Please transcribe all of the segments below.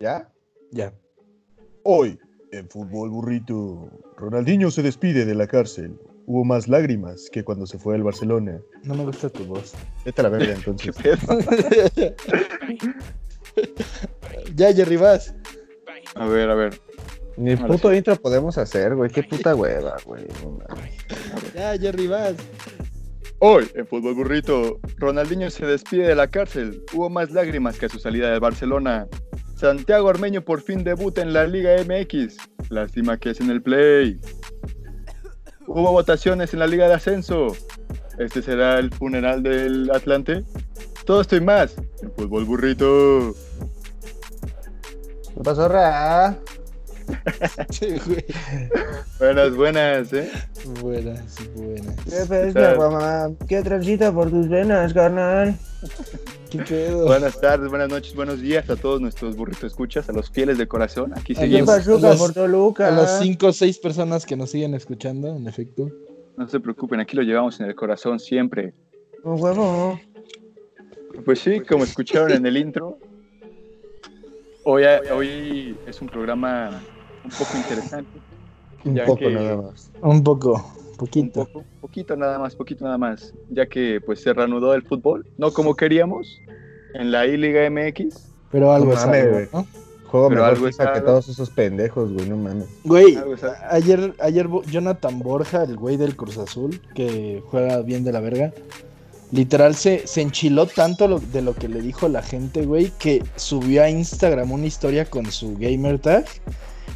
¿Ya? Ya. Hoy, en Fútbol Burrito, Ronaldinho se despide de la cárcel. Hubo más lágrimas que cuando se fue al Barcelona. No me gusta tu voz. Vete a la verga entonces. ya, Jerry, vas. A ver, a ver. Ni puto intro podemos hacer, güey. Qué puta hueva, güey. Ya, Jerry, vas. Hoy, en Fútbol Burrito, Ronaldinho se despide de la cárcel. Hubo más lágrimas que a su salida del Barcelona. Santiago Armeño por fin debuta en la Liga MX. Lástima que es en el Play. Hubo votaciones en la Liga de Ascenso. Este será el funeral del Atlante. Todo esto y más en Fútbol Burrito. ¿Qué pasó, Ra? Sí, güey. Buenas, buenas, ¿eh? Buenas, buenas. ¿Qué pesca, mamá? ¿Qué transita por tus venas, carnal? ¿Qué pedo? Buenas tardes, buenas noches, buenos días a todos nuestros burritos escuchas, a los fieles de corazón. Aquí ¿Qué seguimos. pasó? Los- por Toluca? A las 5 o 6 personas que nos siguen escuchando, en efecto. No se preocupen, aquí lo llevamos en el corazón siempre. Un huevo. Pues sí, como escucharon en el intro, hoy, hoy es un programa un poco interesante. Un Ya poco que- nada más. Un poco, Un poquito. poco, poquito nada más, poquito nada más, ya que pues se reanudó el fútbol, no como queríamos, en la I-Liga MX. Pero algo No es mames, algo, güey. ¿no? Juego Pero mejor algo que todos esos pendejos, güey. No mames. Güey, ayer, ayer Jonathan Borja, el güey del Cruz Azul, que juega bien de la verga, literal se, se enchiló tanto lo- de lo que le dijo la gente, güey, que subió a Instagram una historia con su gamer tag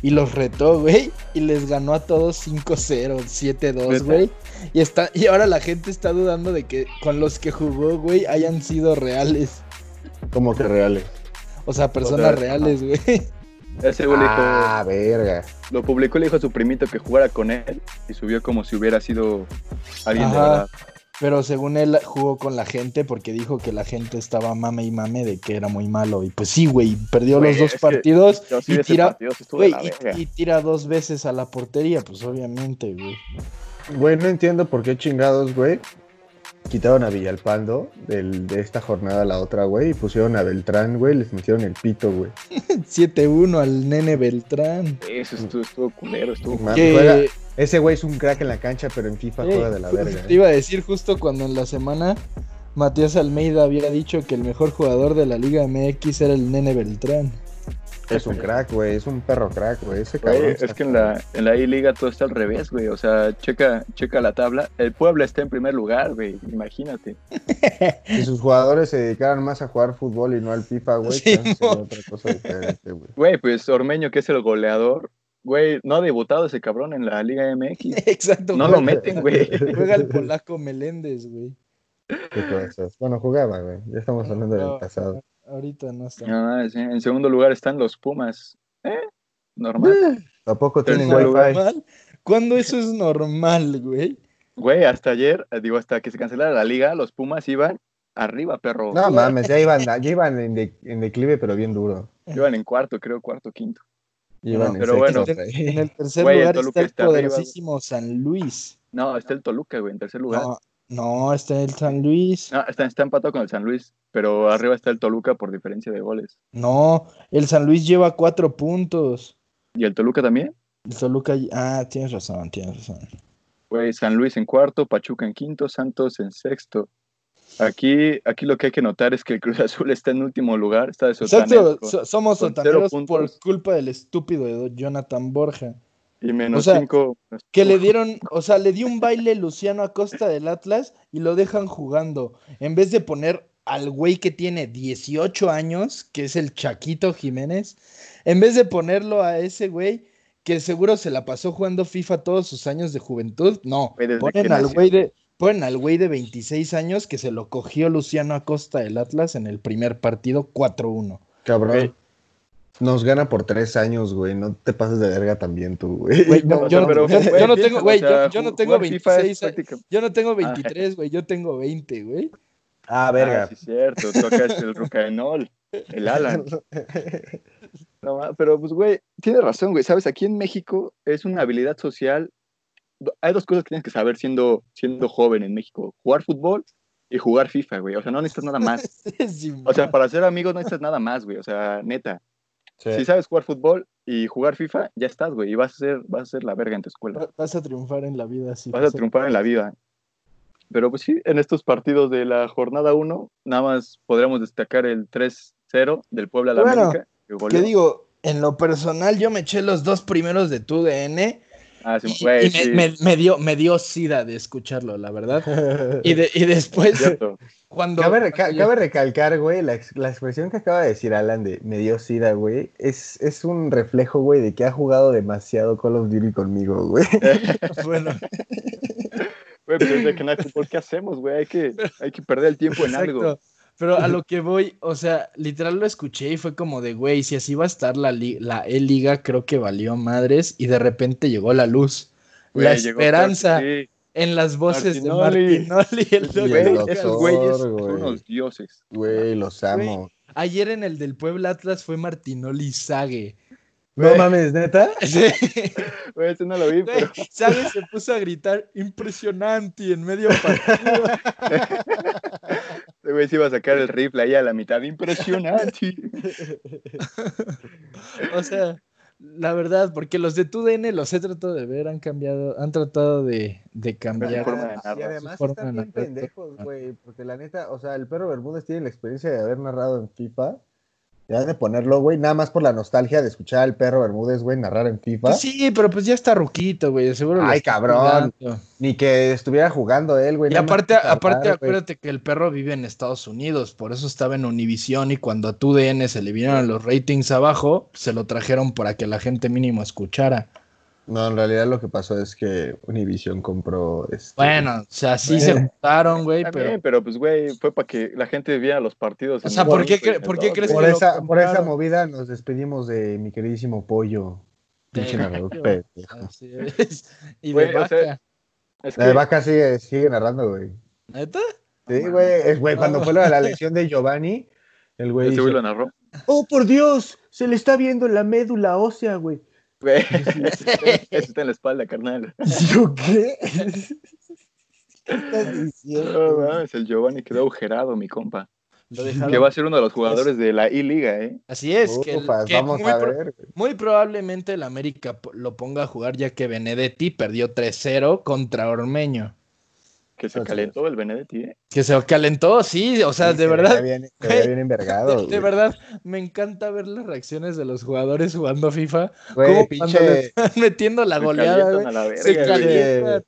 y los retó, güey, y les ganó a todos 5-0, 7-2, ¿Neta? güey. Y, está, y ahora la gente está dudando de que con los que jugó, güey, hayan sido reales. Como que reales. O sea, personas sea, reales, güey. Ese güey le dijo, Ah, verga. lo publicó y le dijo a su primito que jugara con él y subió como si hubiera sido alguien de verdad. Pero según él jugó con la gente porque dijo que la gente estaba mame y mame de que era muy malo. Y pues sí, güey, perdió los dos partidos sí y tira, partido sí verga. y, y tira dos veces a la portería, pues obviamente, güey. Güey, no entiendo por qué chingados, güey. Quitaron a Villalpando del- de esta jornada a la otra, güey, y pusieron a Beltrán, güey, les metieron el pito, güey. 7-1 al nene Beltrán. Eso estuvo, estuvo culero, estuvo juega- ese güey es un crack en la cancha, pero en FIFA eh, juega de la verga. Te ¿eh? iba a decir justo cuando en la semana Matías Almeida había dicho que el mejor jugador de la Liga MX era el nene Beltrán. Es un crack, güey, es un perro crack, güey. Ese cabrón. es que en la, en la I-Liga todo está al revés, güey. O sea, checa, checa la tabla. El Puebla está en primer lugar, güey. Imagínate. Si sus jugadores se dedicaran más a jugar fútbol y no al FIFA, güey, Sí, otra cosa diferente, güey. Güey, pues Ormeño, que es el goleador, güey, no ha debutado ese cabrón en la Liga MX. Exacto. No lo meten, güey. Juega el polaco Meléndez, güey. Qué cosas. Bueno, jugaba, güey. Ya estamos hablando del No, pasado. Ahorita no está. En segundo lugar están los Pumas. ¿Eh? Normal. Tampoco tienen wifi. ¿Normal? ¿Cuándo eso es normal, güey? Güey, hasta ayer, eh, digo, hasta que se cancelara la liga, los Pumas iban arriba, perro. No mames, ya iban, ya iban en, de- en declive, pero bien duro. Iban en cuarto, creo, cuarto, quinto. Iban No, en pero bueno. En el tercer Güey, lugar está el está poderosísimo San Luis. No, está el Toluca, güey, en tercer lugar. No, no, está el San Luis. No, está, está empatado con el San Luis, pero arriba está el Toluca por diferencia de goles. No, el San Luis lleva cuatro puntos. ¿Y el Toluca también? El Toluca. Ah, tienes razón, tienes razón. Güey, San Luis en cuarto, Pachuca en quinto, Santos en sexto. Aquí, aquí lo que hay que notar es que el Cruz Azul está en último lugar, está de Exacto, con- somos con sotaneros por culpa del estúpido de Jonathan Borja. Y menos o sea, cinco. Que le dieron, o sea, le dio un baile Luciano Acosta del Atlas y lo dejan jugando. En vez de poner al güey que tiene 18 años, que es el Chaquito Jiménez, en vez de ponerlo a ese güey que seguro se la pasó jugando FIFA todos sus años de juventud, no, ponen al güey de ponen al güey de 26 años que se lo cogió Luciano Acosta del Atlas en el primer partido 4-1. Cabrón. Nos gana por tres años, güey. No te pases de verga también tú, güey. Güey, no, yo pero, yo- güey, yo no tengo- güey, o sea, yo- yo no tengo jugar FIFA es 26 a- práctica- Yo no tengo 23, güey, yo tengo 20, güey. Ah, Ah, verga. sí, cierto, es el Rucaenol, el Alan. No, pero pues, güey, tienes razón, güey. Sabes, aquí en México es una habilidad social. Hay dos cosas que tienes que saber siendo, siendo joven en México: jugar fútbol y jugar FIFA, güey. O sea, no necesitas nada más. Sí, O sea, para ser amigos no necesitas nada más, güey. O sea, neta. Sí. Si sabes jugar fútbol y jugar FIFA, ya estás, güey. Y vas a ser, vas a ser la verga en tu escuela. Va- vas a triunfar en la vida. Sí, Vas a triunfar en la vida. Pero pues sí, en estos partidos de la jornada 1, nada más podríamos destacar el 3-0 del Puebla a la Bueno, América. que goleó. ¿Qué digo? En lo personal, yo me eché los dos primeros de tu DN Ah, sí, y, güey, y me, sí, me- me dio, me dio sida de escucharlo, la verdad. Y, de- y después, cuando. Cabe, ca- cabe recalcar, güey, la, ex- la expresión que acaba de decir Alan de me dio sida, güey, es, es un reflejo, güey, de que ha jugado demasiado Call of Duty conmigo, güey. Bueno, Güey, pues desde que ¿qué hacemos, güey? Hay que, hay que perder el tiempo en algo. Pero a lo que voy, o sea, literal lo escuché y fue como de, güey, si así va a estar la, li- la E-Liga, creo que valió madres y de repente llegó la luz. la llegó esperanza en las voces Martinoli. de Martinoli. el doctor Güey, doctor, esos güeyes son güey. unos dioses. Güey, los amo. Ayer en el del Puebla Atlas fue Martinoli Sague. No mames, neta. Sí. Güey, ese no lo vi, Güey, pero Sague se puso a gritar impresionante en medio partido. güey se iba a sacar el rifle ahí a la mitad. Impresionante. O sea, la verdad, porque los de TUDN los he tratado de ver, han cambiado, han tratado de, de cambiar. forma de y además están bien pendejos, güey, porque la neta, o sea, el perro Bermúdez tiene la experiencia de haber narrado en FIFA. Ya de ponerlo, güey, nada más por la nostalgia de escuchar al perro Bermúdez, güey, narrar en FIFA. Pues sí, pero pues ya está ruquito, güey, seguro. Ay, cabrón. Ni que estuviera jugando él, güey. Y aparte, aparte güey. acuérdate que el perro vive en Estados Unidos, por eso estaba en Univision y cuando a TUDN se le vinieron los ratings abajo, se lo trajeron para que la gente mínimo escuchara. No, en realidad lo que pasó es que Univision compró. Este... Bueno, o sea, sí se Bueno. juntaron, güey, pero... pero pues, güey, fue para que la gente viera los partidos. O sea, ¿por qué cre- por qué crees Por que esa, por esa movida nos despedimos de mi queridísimo pollo. Pinche De- narrador pendejo. Así es. Y de Güey, o sea, vaca. Es La de vaca sigue, sigue narrando, güey. ¿Neta? Sí, güey. es- güey, cuando No. fue de la lesión de Giovanni, el güey dice, lo narró. ¡Oh, por Dios! Se le está viendo la médula ósea, güey. Güey, eso está en la espalda, carnal. ¿Yo qué? ¿Qué estás No diciendo? mames, el Giovanni quedó agujerado, mi compa. Que va a ser uno de los jugadores de la I-Liga, ¿eh? Así es, que, el- Ufas, que vamos muy, a ver. muy probablemente el América lo ponga a jugar ya que Benedetti perdió 3-0 contra Ormeño. Que se calentó el Benedetti, ¿eh? Que se calentó, sí, o sea, Sí, de se verdad, bien, se veía güey, bien envergado, de, verdad, me encanta ver las reacciones de los jugadores jugando FIFA. Güey, como cuando le pinche, están metiendo la Se goleada, güey. a la verga, Se calientan.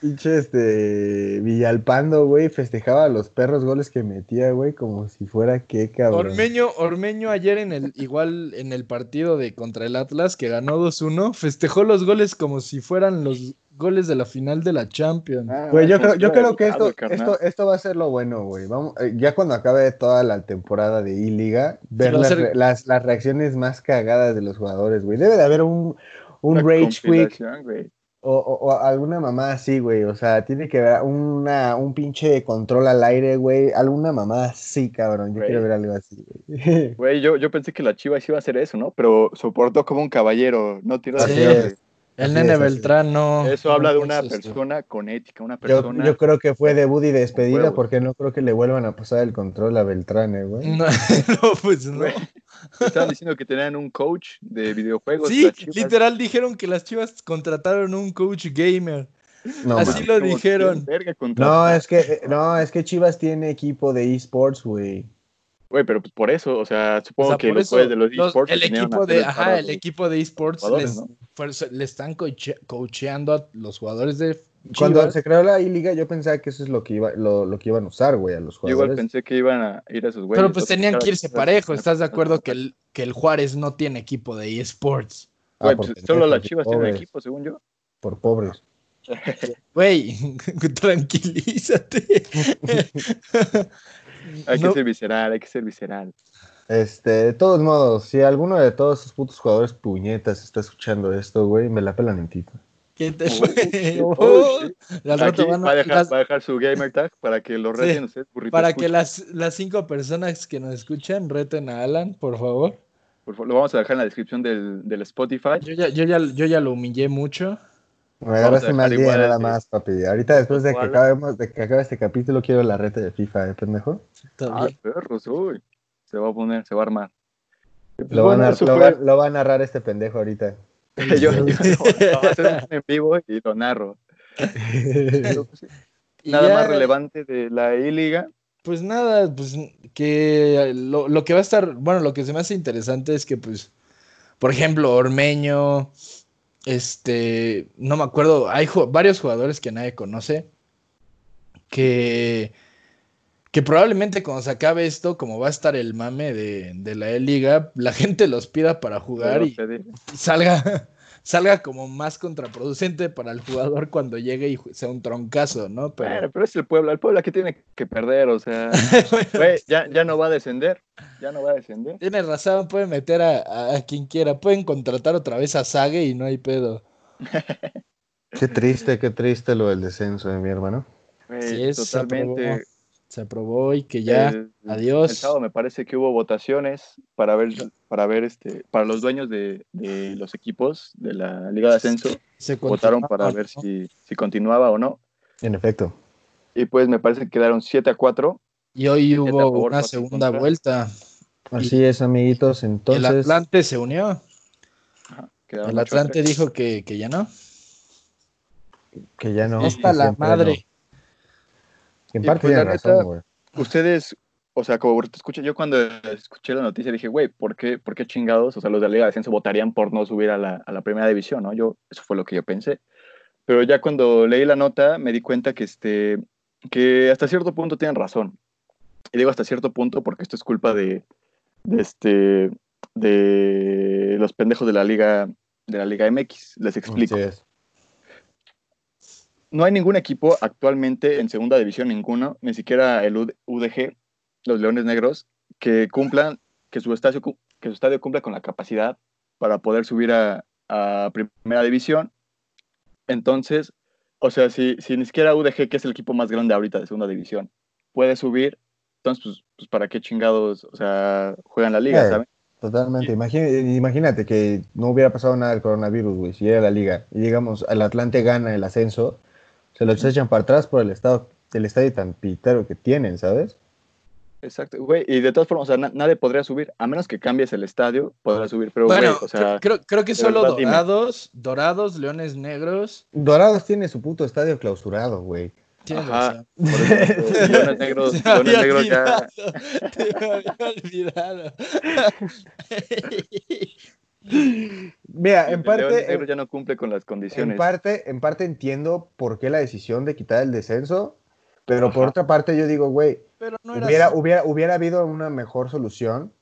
pinche este Villalpando, güey, festejaba a los perros goles que metía, güey, como si fuera qué cabrón. Ormeño, Ormeño ayer en el, igual en el partido de contra el Atlas, que ganó 2-1, festejó los goles como si fueran los goles de la final de la Champions. Ah, Güey, yo creo, yo creo que esto, esto, esto va a ser lo bueno, güey. Vamos, eh, ya cuando acabe toda la temporada de I-Liga, ver las, ser- re- las, las reacciones más cagadas de los jugadores, güey. Debe de haber un, un Una rage quick güey. o, o- o alguna mamá así, güey. O sea, tiene que haber una, un pinche control al aire, güey. Alguna mamá así, cabrón. Yo Güey. quiero ver algo así, güey. Güey, yo, yo pensé que la Chivas iba a hacer eso, ¿no? Pero soportó como un caballero, no tiró de El Así nene. Beltrán no. Eso habla de una esto. persona con ética, una Yo, persona. yo creo que fue debut y despedida huevos. porque no creo que le vuelvan a pasar el control a Beltrán, eh, güey. No, no, pues no. Güey, Estaban diciendo que tenían un coach de videojuegos. Sí, literal dijeron que las chivas contrataron un coach gamer. No, Así lo dijeron. No, es que, no, es que Chivas tiene equipo de esports, güey. Güey, pero pues por eso, o sea, O supongo sea, que los jueces de los esports el equipo de, ajá, el equipo de esports les, ¿no? Fuerza- le están coache- coacheando a los jugadores de Cuando se creó la I-Liga, yo pensaba que eso es lo que iba, lo, lo que iban a usar, güey, a los Yo igual jugadores. pensé que iban a ir a esos güeyes. Pero pues tenían que irse parejo. ¿Estás de acuerdo que el que el Juárez no tiene equipo de esports? Ah, Güey, por pues, solo las Chivas tienen pobres, equipo, según yo. Por pobres. Güey, tranquilízate. Hay que No. ser visceral, hay que ser visceral. Este, de todos modos, si alguno de todos esos putos jugadores puñetas está escuchando esto, güey, me la pelan en tito. ¿Qué te Oh, Oh, oh, Aquí van a- va a, dejar, las- va a dejar su gamer tag para que lo Sí, reten ustedes, burrito. para que las, las cinco personas que nos escuchan reten a Alan, por favor. Por favor, lo vamos a dejar en la descripción del, del Spotify. Yo ya, yo ya, yo ya lo humillé mucho. Me agarraste mal día nada más, papi. Ahorita después de que, Igual. acabemos, de que acabe este capítulo quiero la reta de FIFA, ¿eh, pendejo? Ah, perros, uy. Se va a poner, se va a armar. Pues Lo, va a bueno, lo va- lo va a narrar este pendejo ahorita. yo, yo lo voy a hacer en vivo y lo narro. Pues, Nada ya, más relevante de la I-Liga. Pues nada, pues que lo, lo que va a estar, bueno, lo que se me hace interesante es que, pues, por ejemplo, Ormeño, este, no me acuerdo, hay ju- varios jugadores que nadie conoce, que, que probablemente cuando se acabe esto, como va a estar el mame de, de la E-Liga, la gente los pida para jugar y, salga, salga como más contraproducente para el jugador cuando llegue y sea un troncazo, ¿no? Pero, Bueno, pero es el Puebla. El Puebla que tiene que perder, o sea. ya, ya no va a descender. Ya no va a descender. Tienes razón, pueden meter a, a- a quien quiera. Pueden contratar otra vez a Sage y no hay pedo. Qué triste, qué triste lo del descenso de mi hermano. Sí, es, totalmente. Se aprobó y que ya. El- adiós. El sábado me parece que hubo votaciones para ver, para ver este, para los dueños de, de los equipos de la Liga de Ascenso. se Votaron para ¿no? ver si, si continuaba o no. En efecto. Y pues me parece que quedaron 7 a 4. Y hoy hubo favor, una segunda contra. vuelta. Así es, amiguitos. el Entonces, Atlante se unió. Quedaron El Atlante dijo que, que ya no. que ya no. Hasta la madre. no. En parte pues, tiene razón, güey. Ustedes, o sea, como ahorita escuché, yo cuando escuché la noticia dije, güey, ¿por qué, ¿por qué chingados? O sea, los de la Liga de Ascenso votarían por no subir a la, a la primera división, ¿no? Yo, eso fue lo que yo pensé. Pero ya cuando leí la nota me di cuenta que, este, que hasta cierto punto tienen razón. Y digo hasta cierto punto porque esto es culpa de, de, este, de los pendejos de la Liga, de la Liga MX. Les explico. Es. No hay ningún equipo actualmente en segunda división, ninguno, ni siquiera el UD- UDG, los Leones Negros, que cumplan, que su estadio, que su estadio cumpla con la capacidad para poder subir a, a primera división. Entonces, o sea, si, si ni siquiera UDG, que es el equipo más grande ahorita de segunda división, puede subir, entonces, pues, pues ¿para qué chingados, o sea, juegan la liga, Eh, ¿saben? Totalmente. Imagí- imagínate que no hubiera pasado nada del coronavirus, güey. Si era la liga y digamos, el Atlante gana el ascenso, se los echan para atrás por el estado, el estadio tan pitero que tienen, ¿sabes? Exacto, güey, y de todas formas, o sea, na- nadie podría subir, a menos que cambies el estadio, podrás subir, pero, güey, Bueno, o sea... creo, creo que solo verdad, dime. Dorados, Dorados, Leones Negros. Dorados tiene su puto estadio clausurado, güey. Ajá. Por eso, Leones Negros, Se Leones Negros ya. olvidado, me había olvidado. Mira, en Leones parte, Negros ya no cumple con las en condiciones. parte, en parte entiendo por qué la decisión de quitar el descenso, pero por otra parte yo digo, güey, no hubiera, hubiera, hubiera habido una mejor solución,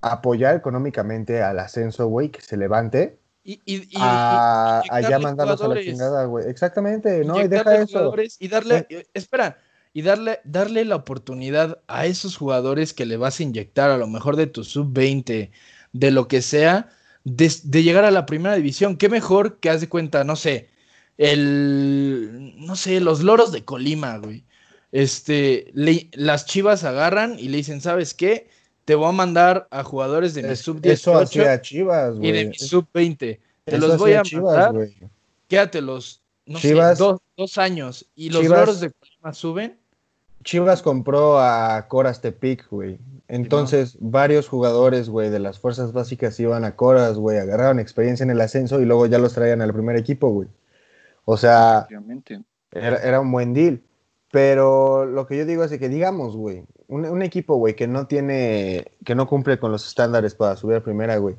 apoyar económicamente al ascenso, güey, que se levante, Y, y, y- a, y a ya inyectarle mandarlos a la chingada, güey. Exactamente, no, y deja eso. y darle, eh, espera, y darle, darle la oportunidad a esos jugadores que le vas a inyectar, a lo mejor de tu sub-20, de lo que sea, de, de llegar a la primera división. Qué mejor que haz de cuenta, no sé, el, no sé, los loros de Colima, güey. Este, le- las chivas agarran y le dicen, ¿sabes qué? Te voy a mandar a jugadores de mi Es- sub-18 eso hacía Chivas, y de mi sub-20. Te Eso los voy a Chivas, mandar güey. quédatelos, no Chivas- sé, dos, dos años. Y los Chivas- loros de Colima suben. Chivas compró a Coras Tepic, güey. Entonces, varios jugadores, güey, de las fuerzas básicas iban a Coras, güey, agarraron experiencia en el ascenso y luego ya los traían al primer equipo, güey. O sea, era, era un buen deal. Pero lo que yo digo es que, digamos, güey, un, un equipo, güey, que no tiene, que no cumple con los estándares para subir a primera, güey,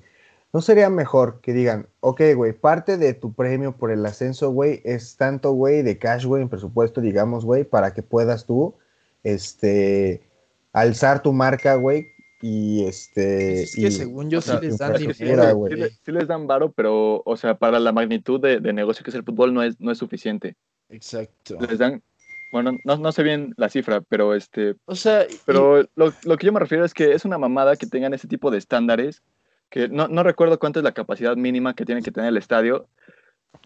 ¿no sería mejor que digan, ok, güey, parte de tu premio por el ascenso, güey, es tanto, güey, de cash, güey, en presupuesto, digamos, güey, para que puedas tú, este, alzar tu marca, güey, y este... es que y- según yo o sea, sí les dan Sí, dinero. güey. sí sí les dan varo, pero, o sea, para la magnitud de, de negocio que es el fútbol no es, no es suficiente. Exacto. Les dan, bueno, no, no sé bien la cifra, pero este, O sea, y- Pero lo, lo que yo me refiero es que es una mamada que tengan ese tipo de estándares, que no, no recuerdo cuánto es la capacidad mínima que tiene que tener el estadio,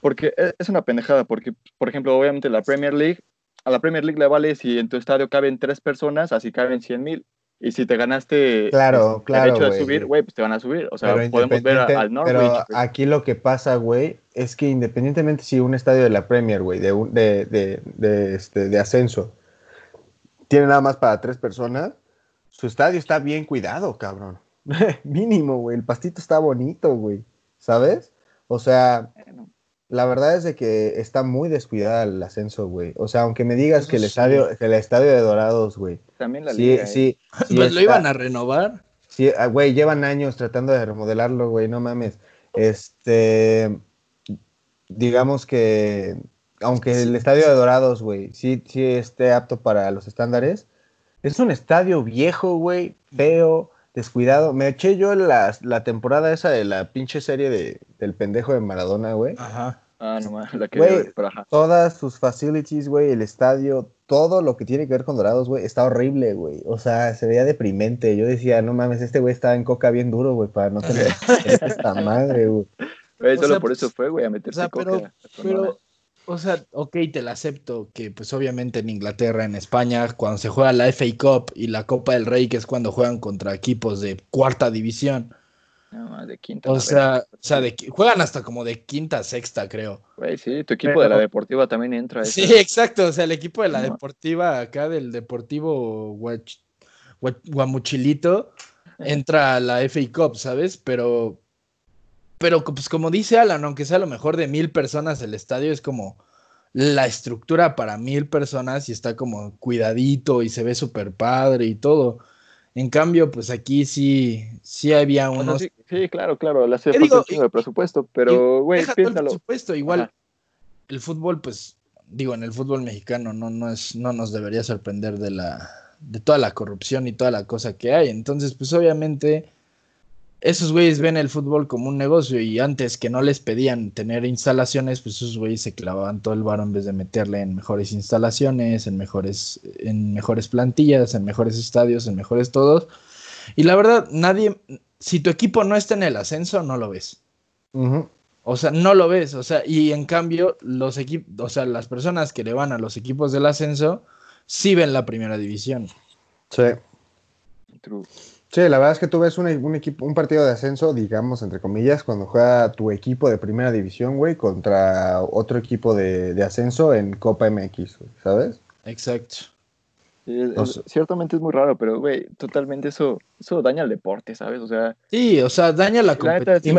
porque e- es una pendejada, porque, por ejemplo, obviamente la Premier League, a la Premier League le vale si en tu estadio caben tres personas, así caben 100 mil. Y si te ganaste Claro, el claro, derecho de subir, güey, pues te van a subir. O sea, Pero podemos ver a- al Norwich. Pero aquí lo que pasa, güey, es que independientemente si un estadio de la Premier, güey, de, de, de, de, este, de ascenso, tiene nada más para tres personas, su estadio está bien cuidado, cabrón. Mínimo, güey. El pastito está bonito, güey. ¿Sabes? O sea, la verdad es de que está muy descuidada el ascenso, güey. O sea, aunque me digas Eso que el sí. estadio, que el estadio de Dorados, güey. también la Sí, liga. ¿eh? sí, sí pues lo está- iban a renovar. Sí, ah, güey, llevan años tratando de remodelarlo, güey, no mames. Este, digamos que, aunque el estadio de Dorados, güey, sí, sí esté apto para los estándares, es un estadio viejo, güey, feo, descuidado. Me eché yo la, la temporada esa de la pinche serie de, del pendejo de Maradona, güey. Ajá. Ah, no mames, la que Güey. pero ajá. Todas sus facilities, güey, el estadio, todo lo que tiene que ver con Dorados, güey, está horrible, güey. O sea, se veía deprimente. Yo decía, no mames, este güey estaba en coca bien duro, güey, para no tener esta madre, güey. Güey, O solo sea, por eso fue, güey, a O meterse sea, coca. pero, a Sonora. pero, o sea, ok, te la acepto que pues obviamente en Inglaterra, en España, cuando se juega la FA Cup y la Copa del Rey, que es cuando juegan contra equipos de cuarta división, No, de quinta. o sea, o sea, de, juegan hasta como de quinta, sexta, creo. Güey, sí, tu equipo Pero- de la deportiva también entra. Sí, exacto, o sea, el equipo de la No. deportiva acá, del Deportivo Guach- Guamuchilito, entra a la FA Cup, ¿sabes? Pero, pero pues como dice Alan, aunque sea a lo mejor de mil personas el estadio, es como la estructura para mil personas y está como cuidadito y se ve súper padre y todo. En cambio, pues aquí sí, sí había O sea, unos... sí, sí, claro, claro, le ¿Qué falta de presupuesto, pero, güey, el presupuesto, igual Ajá. el fútbol, pues, digo, en el fútbol mexicano no, no, es, no nos debería sorprender de la de toda la corrupción y toda la cosa que hay. Entonces, pues obviamente, esos güeyes ven el fútbol como un negocio y antes que no les pedían tener instalaciones, pues esos güeyes se clavaban todo el varo en vez de meterle en mejores instalaciones, en mejores, en mejores plantillas, en mejores estadios, en mejores todos. Y la verdad, nadie, si tu equipo no está en el ascenso, no lo ves. O sea, no lo ves, o sea, y en cambio, los equipos, o sea, las personas que le van a los equipos del ascenso, sí ven la primera división. Sí. True. Sí, la verdad es que tú ves un, un equipo, un partido de ascenso, digamos, entre comillas, cuando juega tu equipo de primera división, güey, contra otro equipo de, de ascenso en Copa MX, güey, ¿sabes? Exacto. Sí, ciertamente es muy raro, pero, güey, totalmente eso, eso daña al deporte, ¿sabes? O sea, Sí, o sea, daña la sí,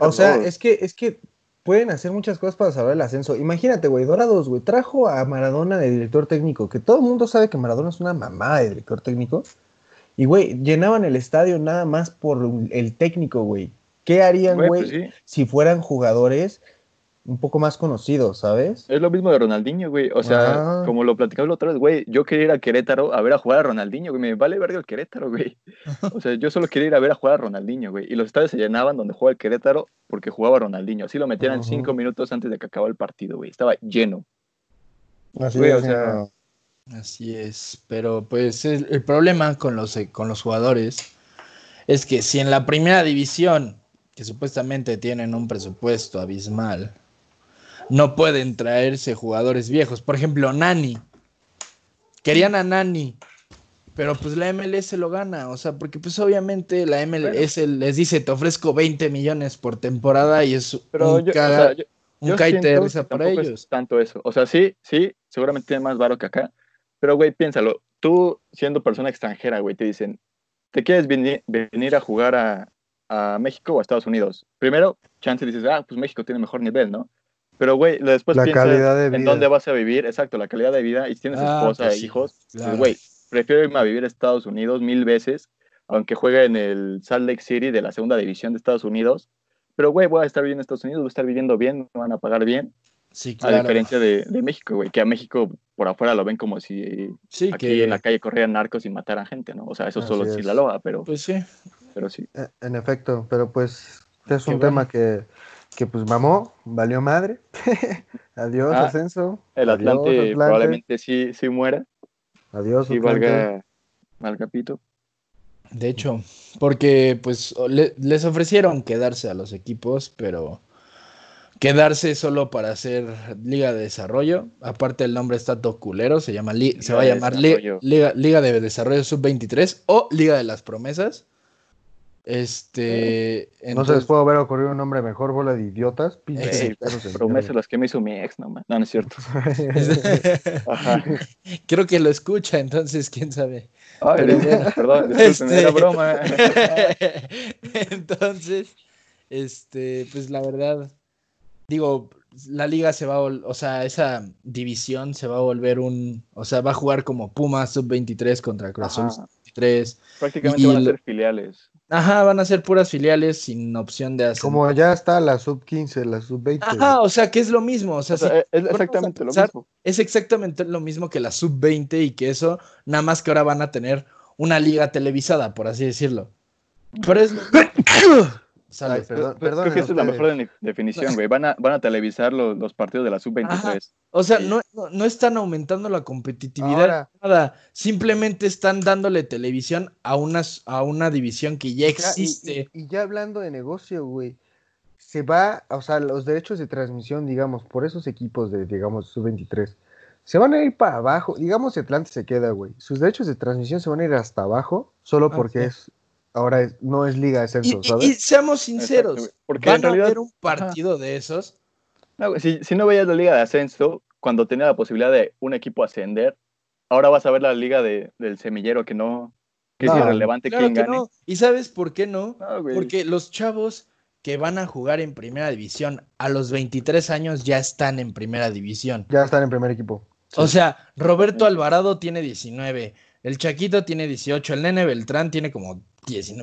o sea, es que, es que pueden hacer muchas cosas para saber el ascenso. Imagínate, güey, Dorados, güey, trajo a Maradona de director técnico, que todo el mundo sabe que Maradona es una mamá de director técnico. Y, güey, llenaban el estadio nada más por el técnico, güey. ¿Qué harían, güey, pues sí. si fueran jugadores un poco más conocidos, ¿sabes? Es lo mismo de Ronaldinho, güey. O sea, Ah. como lo platicamos la otra vez, güey, yo quería ir a Querétaro a ver a jugar a Ronaldinho, güey. Me vale verga el Querétaro, güey. O sea, yo solo quería ir a ver a jugar a Ronaldinho, güey. Y los estadios se llenaban donde juega el Querétaro porque jugaba Ronaldinho. Así lo metían cinco minutos antes de que acabara el partido, güey. Estaba lleno. Así Güey, o sea, no. Así es, pero pues el, el problema con los, eh, con los jugadores es que si en la primera división, que supuestamente tienen un presupuesto abismal, no pueden traerse jugadores viejos, por ejemplo, Nani, querían a Nani, pero pues la MLS lo gana, o sea, porque pues obviamente la MLS les dice, te ofrezco 20 millones por temporada y es Pero un, yo, o caga- sea, yo- un yo caite de risa que para ellos. Es tanto eso. O sea, sí, sí, seguramente tiene más varo que acá. Pero, güey, piénsalo. Tú, siendo persona extranjera, güey, te dicen, ¿te quieres venir, venir a jugar a, a México o a Estados Unidos? Primero, chance dices, ah, pues México tiene mejor nivel, ¿no? Pero, güey, después La piensas calidad de en vida. dónde vas a vivir, exacto, la calidad de vida, y si tienes Ah, esposa pues e hijos, claro. pues, güey, prefiero irme a vivir a Estados Unidos mil veces, aunque juegue en el Salt Lake City de la segunda división de Estados Unidos. Pero, güey, voy a estar viviendo en Estados Unidos, voy a estar viviendo bien, me van a pagar bien. Sí, A claro. diferencia de, de México, güey, que a México por afuera lo ven como si Sí, aquí que en la calle corrían narcos y mataran gente, ¿no? O sea, eso Así solo es. es Sinaloa, pero, pues sí. pero sí. Eh, En efecto, pero pues es Qué un bueno. tema que, que pues mamó, valió madre. Adiós, Ah, ascenso. El Adiós, Atlante, probablemente sí, sí muera, Adiós, sí Atlante. valga, valga pito. De hecho, porque pues le- les ofrecieron quedarse a los equipos, pero quedarse solo para hacer Liga de Desarrollo. Aparte el nombre está todo culero, se llama se va a llamar Liga, Liga, de Desarrollo Sub-23 o Liga de las Promesas. Este. No se les puede haber ocurrido un nombre mejor, bola de idiotas. Eh, promesas las que me hizo mi ex, no, no, no es cierto. Creo que lo escucha, entonces quién sabe. perdón, este... era broma. entonces, este, pues la verdad, digo, la liga se va a, o sea, esa división se va a volver un, o sea, va a jugar como Pumas sub-23 contra Cruz Azul sub-23. Prácticamente van a ser filiales. Ajá, van a ser puras filiales sin opción de hacer. Como ya está la sub 15, la sub 20. Ajá, o sea que es lo mismo. O sea, es exactamente lo mismo. Es exactamente lo mismo que la sub 20 y que eso, nada más que ahora van a tener una liga televisada, por así decirlo. Pero es. perdón, Creo que esa es la mejor definición, güey. Van a, van a televisar los, los partidos de la sub-23. O sea, no, no, están aumentando la competitividad, nada. Simplemente están dándole televisión a una, a una división que ya existe. Y, ya hablando de negocio, güey, se va, o sea, los derechos de transmisión, digamos, por esos equipos de, digamos, sub-23, se van a ir para abajo. Digamos, Atlante se queda, güey. Sus derechos de transmisión se van a ir hasta abajo, solo ah, porque es ahora no es Liga de Ascenso, ¿sabes? Y, seamos sinceros, porque ¿van en realidad, a haber un partido de esos? No, si, si, no veías la Liga de Ascenso, cuando tenía la posibilidad de un equipo ascender, ahora vas a ver la Liga de, del semillero que no, que es irrelevante quién gane. No. ¿Y sabes por qué no? porque los chavos que van a jugar en primera división a los 23 años ya están en primera división. Ya están en primer equipo. O sea, Roberto Alvarado tiene 19, el Chaquito tiene 18, el Nene Beltrán tiene como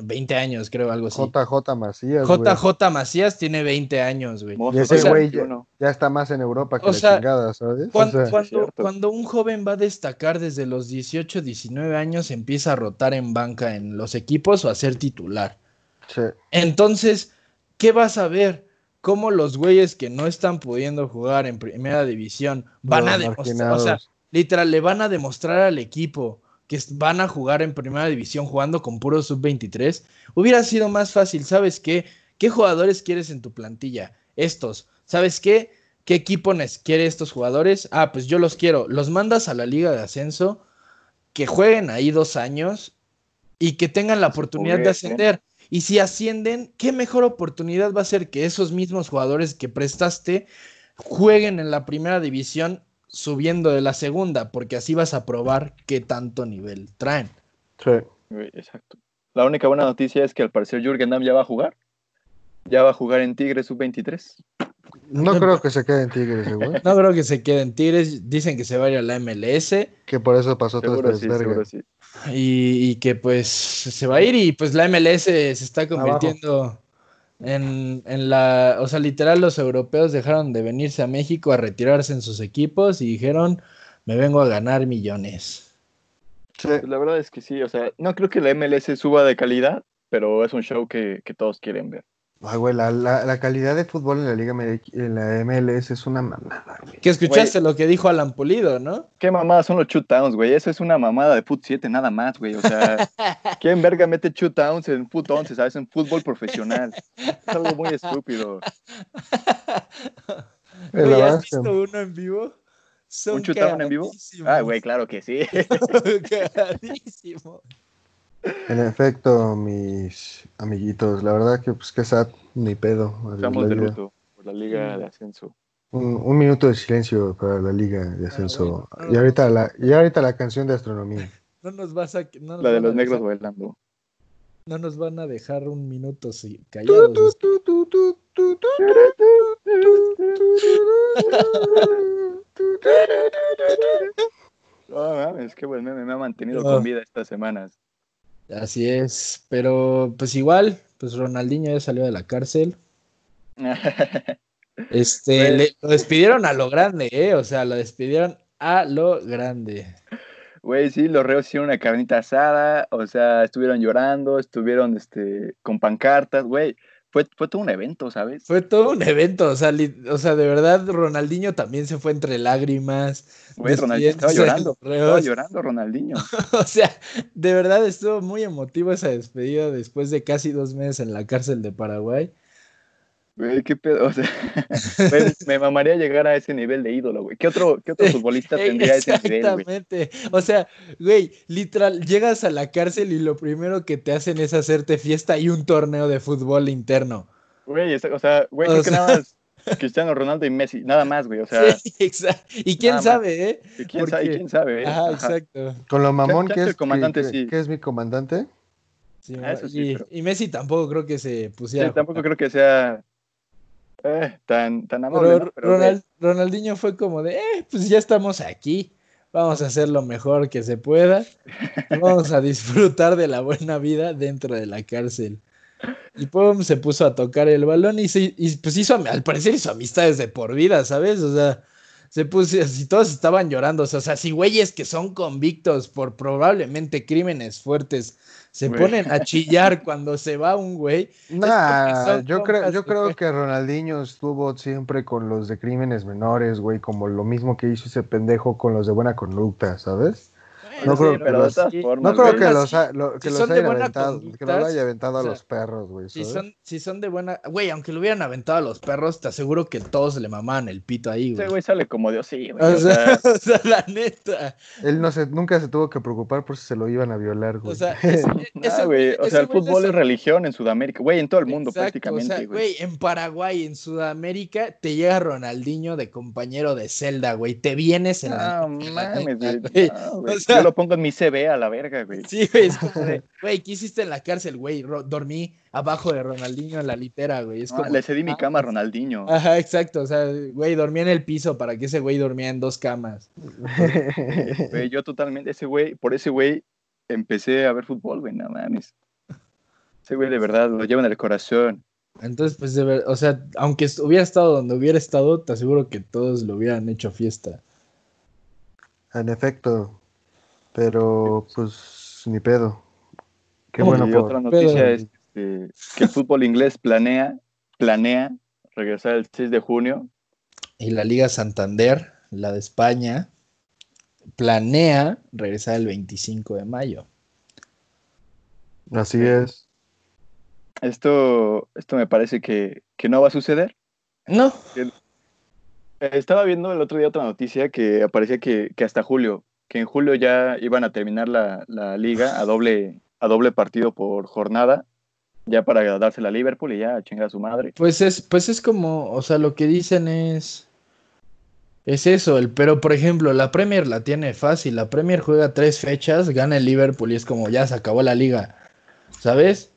20 años, creo, algo así. JJ Macías. JJ Macías tiene 20 años, güey. Y ese güey ya, está más en Europa que la chingada, ¿sabes? Cuando, un joven va a destacar desde los 18, 19 años, empieza a rotar en banca en los equipos o a ser titular. Sí. Entonces, ¿qué vas a ver? Cómo los güeyes que no están pudiendo jugar en primera división van a demostrar, o sea, literal, le van a demostrar al equipo que van a jugar en primera división jugando con puro sub-23, hubiera sido más fácil, ¿sabes qué? ¿Qué jugadores quieres en tu plantilla? Estos. ¿Sabes qué? ¿Qué equipo quiere estos jugadores? Ah, pues yo los quiero. Los mandas a la liga de ascenso, que jueguen ahí dos años y que tengan la oportunidad de ascender. Y si ascienden, ¿qué mejor oportunidad va a ser que esos mismos jugadores que prestaste jueguen en la primera división subiendo de la segunda, porque así vas a probar qué tanto nivel traen. Sí. Exacto. La única buena noticia es que al parecer Jürgen Damm ya va a jugar. Ya va a jugar en Tigres sub-23. No creo que se quede en Tigres, güey. No creo que se quede en Tigres. Dicen que se va a ir a la MLS. Que por eso pasó todo este sí, y, y, que pues se va a ir y pues la MLS se está convirtiendo en, la, o sea, literal los europeos dejaron de venirse a México a retirarse en sus equipos y dijeron, me vengo a ganar millones. Pues la verdad es que sí, o sea, no creo que la MLS suba de calidad, pero es un show que todos quieren ver. Ay, güey, la, la, calidad de fútbol en la Liga en la MLS es una mamada, güey. Que escuchaste lo que dijo Alan Pulido, ¿no? Qué mamada son los shootdowns, güey. Eso es una mamada de Foot 7, nada más, güey. O sea, ¿quién verga mete shootdowns en Foot 11, sabes? En fútbol profesional. Es algo muy estúpido. Güey, ¿Has visto uno en vivo? ¿Un shootdown en vivo? Ah, güey, claro que sí. En efecto, mis amiguitos, la verdad que pues que sad, ni pedo. Estamos de luto por la Liga de Ascenso. Un, minuto de silencio para la Liga de ah, Ascenso. y, ahorita la, y ahorita la canción de astronomía. No nos vas a... la de los negros bailando. No nos van a dejar un minuto si, callados. es que bueno, me, me ha mantenido con vida estas semanas. Así es, pero pues igual, pues Ronaldinho ya salió de la cárcel. este, pues lo despidieron a lo grande, ¿eh? O sea, lo despidieron a lo grande. Güey, sí, los reos hicieron una carnita asada, o sea, estuvieron llorando, estuvieron este, con pancartas, güey fue, todo un evento, ¿sabes? Fue todo un evento, o sea, o sea, de verdad, Ronaldinho también se fue entre lágrimas. Güey, Ronaldinho estaba llorando, estaba llorando Ronaldinho. o sea, de verdad estuvo muy emotivo esa despedida después de casi dos meses en la cárcel de Paraguay. Güey, qué pedo. O sea, güey, me mamaría llegar a ese nivel de ídolo, güey. ¿Qué otro, qué otro futbolista tendría ese nivel, güey? Exactamente. O sea, güey, literal, llegas a la cárcel y lo primero que te hacen es hacerte fiesta y un torneo de fútbol interno. Güey, o sea, güey, O creo que nada más Cristiano Ronaldo y Messi, nada más, güey. O sea, Sí, exacto. Y quién sabe, ¿eh? y quién sabe, y porque- quién sabe, eh? Ajá, exacto. Con lo mamón que el es, comandante que, sí. que es mi comandante. Sí, Ah, eso sí, y, pero- y Messi tampoco creo que se Sí, pusiera. a tampoco creo que sea eh, tan, tan amable, Pero, ¿no? Pero, güey, Ronald- Ronaldinho fue como de, eh, pues ya estamos aquí. Vamos a hacer lo mejor que se pueda. Vamos a disfrutar de la buena vida dentro de la cárcel. Y pum, se puso a tocar el balón y, se, y pues hizo, al parecer hizo amistades de por vida, ¿sabes? O sea, se puso, así todos estaban llorando. O sea, si güeyes que son convictos por probablemente crímenes fuertes se Güey. ponen a chillar cuando se va un güey. Nah, yo creo, yo creo que Ronaldinho estuvo siempre con los de crímenes menores, güey, como lo mismo que hizo ese pendejo con los de buena conducta, ¿sabes? No creo que pero de los- todas sí. formas, No creo güey, que los, si- ha- lo- que si los son de hayan aventado, que no lo conducta, haya aventado o a sea, los perros, güey. Si son, si son de buena. Güey, aunque lo hubieran aventado a los perros, te aseguro que todos le mamaban el pito ahí, Ese güey. güey sale como Dios, sí, güey. O o sea, sea, o sea, la neta. Él no se, nunca se tuvo que preocupar por si se lo iban a violar, güey. O sea, ese ah, güey, o sea, el güey de fútbol es religión en Sudamérica, güey, en todo el mundo Exacto, prácticamente, O sea, güey. güey, en Paraguay, en Sudamérica, te llega Ronaldinho de compañero de celda, güey. Te vienes en la. No la mames, neta, güey. güey. no, güey. O sea- lo pongo en mi CV a la verga, güey. Sí, güey, es como de, güey, ¿qué hiciste en la cárcel, güey? Ro- dormí abajo de Ronaldinho en la litera, güey. Es No, como, le cedí mi cama a Ronaldinho. Ajá, exacto. O sea, güey, dormía en el piso para que ese güey dormía en dos camas. Güey, yo totalmente, ese güey, por ese güey empecé a ver fútbol, güey, no mames. Ese güey de verdad lo lleva en el corazón. Entonces, pues, de ver- o sea, aunque hubiera estado donde hubiera estado, te aseguro que todos lo hubieran hecho fiesta. En efecto. Pero, pues, ni pedo. Qué y bueno por... otra noticia es este, que el fútbol inglés planea, planea regresar el 6 de junio. Y la Liga Santander, la de España, planea regresar el 25 de mayo. Así es. Esto, esto me parece que, que no va a suceder. No, Estaba viendo el otro día otra noticia que aparecía que, que hasta julio, que en julio ya iban a terminar la, la liga a doble, a doble partido por jornada, ya para dársela a Liverpool y ya a chingar a su madre. pues es, pues es como, o sea, lo que dicen es. Es eso, el, pero por ejemplo, la Premier la tiene fácil. La Premier juega tres fechas, gana el Liverpool y es como ya se acabó la liga. ¿Sabes?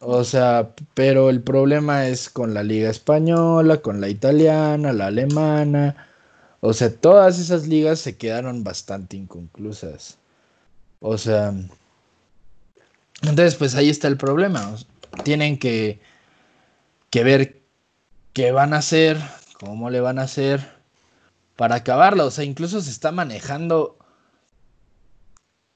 O sea, pero el problema es con la liga española, con la italiana, la alemana. O sea, todas esas ligas se quedaron bastante inconclusas. O sea, entonces pues ahí está el problema. O sea, tienen que, que ver qué van a hacer, cómo le van a hacer para acabarla. O sea, incluso se está manejando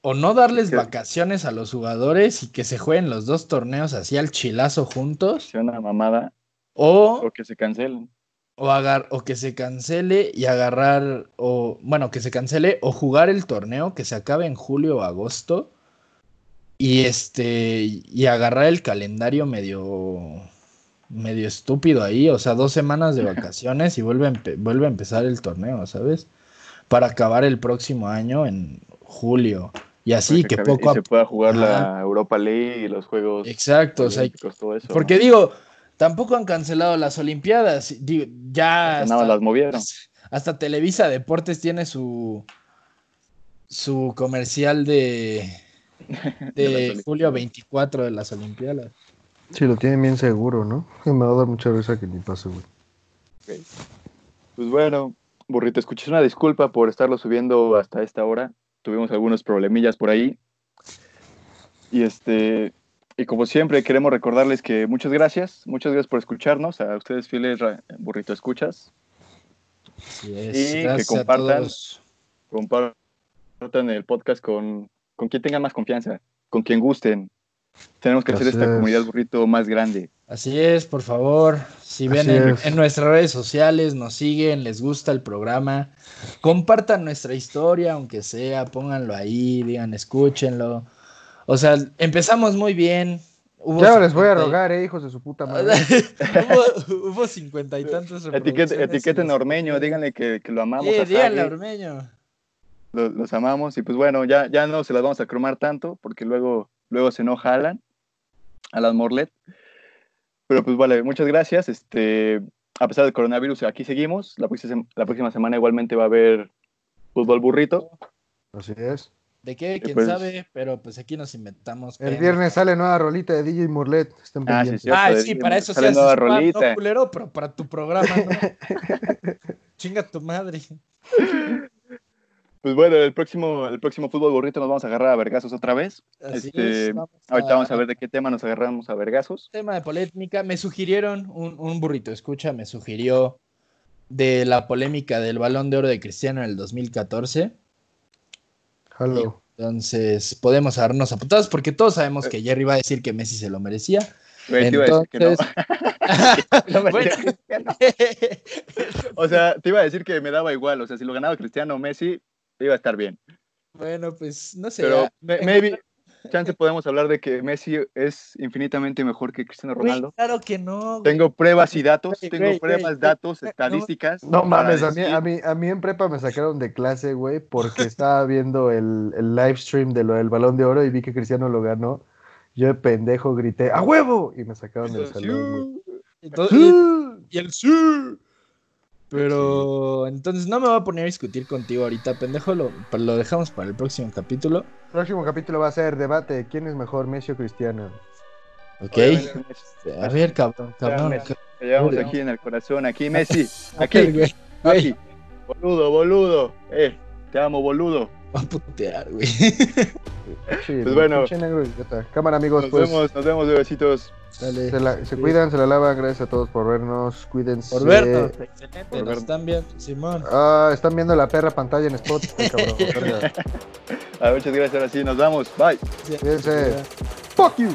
o no darles vacaciones a los jugadores y que se jueguen los dos torneos así al chilazo juntos, Sea una mamada o, o que se cancelen. O, agar- o que se cancele y agarrar, o bueno, que se cancele o jugar el torneo que se acabe en julio o agosto y este, y agarrar el calendario medio, medio estúpido ahí, o sea, dos semanas de vacaciones y vuelve a, vuelve a empezar el torneo, ¿sabes? Para acabar el próximo año en julio. Y así que poco y a se pueda jugar Ajá. la Europa League y los juegos Exacto, o sea, olímpicos, todo eso. porque digo, tampoco han cancelado las Olimpiadas. Digo, ya hasta, las movieron. hasta Televisa Deportes tiene su su comercial de, De julio Olimpiadas. 24 de las Olimpiadas. Sí, lo tienen bien seguro, ¿no? Me va a dar mucha risa que ni pase, güey. Pues bueno, burrito, escuché una disculpa por estarlo subiendo hasta esta hora. Tuvimos algunos problemillas por ahí. Y este, y como siempre, queremos recordarles que muchas gracias, muchas gracias por escucharnos, a ustedes fieles burrito escuchas. Así es. Y que Gracias compartan. Compartan el podcast con, con quien tengan más confianza, con quien gusten. Tenemos que hacer esta es. comunidad burrito más grande. Así es, por favor, si ven en, en nuestras redes sociales, nos siguen, les gusta el programa, compartan nuestra historia, aunque sea, pónganlo ahí, digan, escúchenlo. O sea, empezamos muy bien, Hubo Ya les voy a 50 y- rogar, eh, hijos de su puta madre. hubo, cincuenta y tantos reproducciones etiqueten en a Ormeño, díganle que, que lo amamos Sí, a díganle a Ormeño. lo- los amamos y pues bueno, ya, ya no se las vamos a cromar tanto porque luego, luego se enoja Alan, Alan Morlet. Pero pues vale, muchas gracias. Este, a pesar del coronavirus, aquí seguimos. La próxima, la próxima semana igualmente va a haber fútbol burrito. Así es. ¿De qué? ¿Quién pues- sabe? Pero pues aquí nos inventamos. El viernes sale nueva rolita de DJ Murlet. Estén Ah, sí. Ah, sí, para eso sale seas nueva spam, rolita. no culero, pero para tu programa, ¿no? Chinga tu madre. Pues bueno, el próximo, el próximo fútbol burrito nos vamos a agarrar a vergazos otra vez. Así Este, es. Vamos Ahorita vamos a ver de qué tema nos agarramos a vergazos. Tema de polémica. Me sugirieron, un, un burrito escucha, me sugirió de la polémica del balón de oro de Cristiano en el 2014. Hello. Entonces, podemos agarrarnos a putados porque todos sabemos que Jerry va a decir que Messi se lo merecía. Güey, te iba a decir que no. Bueno. O sea, te iba a decir que me daba igual. O sea, si lo ganaba Cristiano o Messi, iba a estar bien. bueno, pues no sé. Pero ah, maybe, chance podemos hablar de que Messi es infinitamente mejor que Cristiano güey, Ronaldo. claro que no. güey. Tengo pruebas y datos, Güey, tengo pruebas, datos, estadísticas. No mames, a mí, a, mí, a mí en prepa me sacaron de clase, güey, porque estaba viendo el, el live stream de lo del balón de oro y vi que Cristiano lo ganó. Yo de pendejo grité, ¡a huevo! Y me sacaron del salón, güey. Entonces, y, y el sí. Pero entonces no me voy a poner a discutir contigo ahorita, pendejo. Lo, lo dejamos para el próximo capítulo. Próximo capítulo va a ser debate, ¿quién es mejor, Messi o Cristiano? Ok. A ver, cabrón, cabrón. Messi. Te llevamos aquí en el corazón, aquí Messi, Aquí, güey. Aquí. Boludo, boludo. Eh, te amo, boludo. va a putear, güey. Sí, Pues bueno. Cámara, amigos, Nos pues vemos, nos vemos, bebecitos. Dale. se, la- se cuidan, se la lavan. Gracias a todos por vernos. Cuídense. Por vernos. Excelente. Por Nos vernos. están viendo, Simón. Ah, están viendo la perra pantalla en Spotify, cabrón. A ver, muchas gracias, ahora sí, nos vamos. Bye. Cuídense. Fuck you.